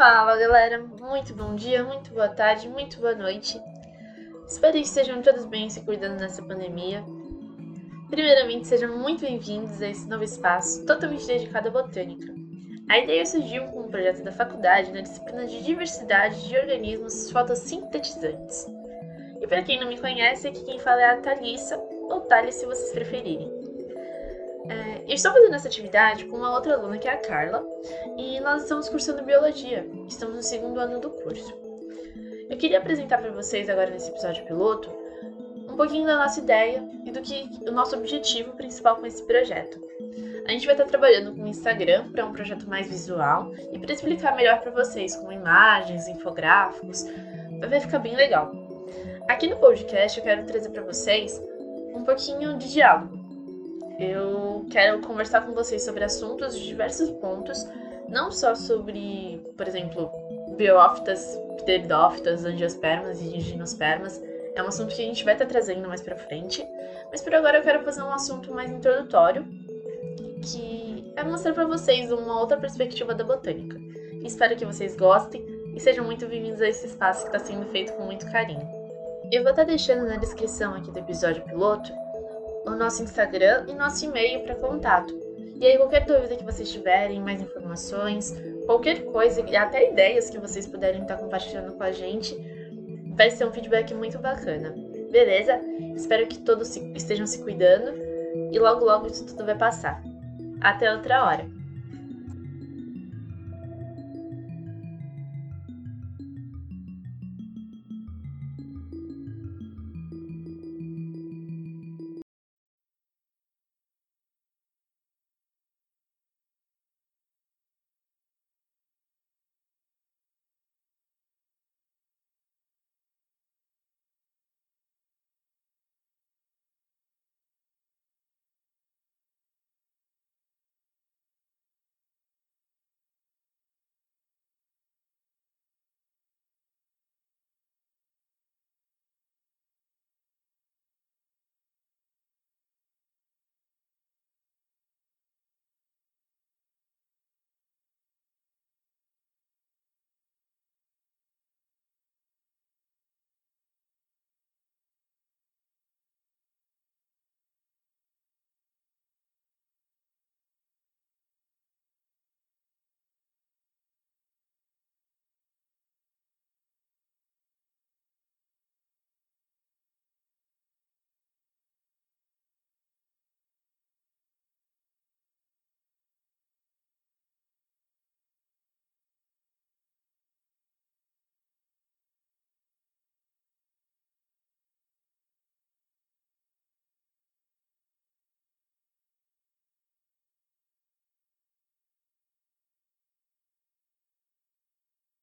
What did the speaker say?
Fala galera, muito bom dia, muito boa tarde, muito boa noite. Espero que estejam todos bem se cuidando nessa pandemia. Primeiramente, sejam muito bem-vindos a esse novo espaço totalmente dedicado à botânica. A ideia surgiu com um projeto da faculdade na disciplina de diversidade de organismos fotossintetizantes. E para quem não me conhece, aqui quem fala é a Thalissa, ou Thales se vocês preferirem. É, eu estou fazendo essa atividade com uma outra aluna que é a Carla, e nós estamos cursando biologia. Estamos no segundo ano do curso. Eu queria apresentar para vocês agora nesse episódio piloto um pouquinho da nossa ideia e do que o nosso objetivo principal com esse projeto. A gente vai estar trabalhando com o Instagram para um projeto mais visual e para explicar melhor para vocês com imagens, infográficos, vai ficar bem legal. Aqui no podcast eu quero trazer para vocês um pouquinho de diálogo eu quero conversar com vocês sobre assuntos de diversos pontos, não só sobre, por exemplo, biófitas, pteridófitas, angiospermas e gimnospermas. É um assunto que a gente vai estar trazendo mais pra frente. Mas por agora eu quero fazer um assunto mais introdutório, que é mostrar para vocês uma outra perspectiva da botânica. Espero que vocês gostem e sejam muito bem-vindos a esse espaço que está sendo feito com muito carinho. Eu vou estar deixando na descrição aqui do episódio piloto o nosso Instagram e nosso e-mail para contato. E aí, qualquer dúvida que vocês tiverem, mais informações, qualquer coisa, até ideias que vocês puderem estar compartilhando com a gente, vai ser um feedback muito bacana. Beleza? Espero que todos estejam se cuidando e logo logo isso tudo vai passar. Até outra hora!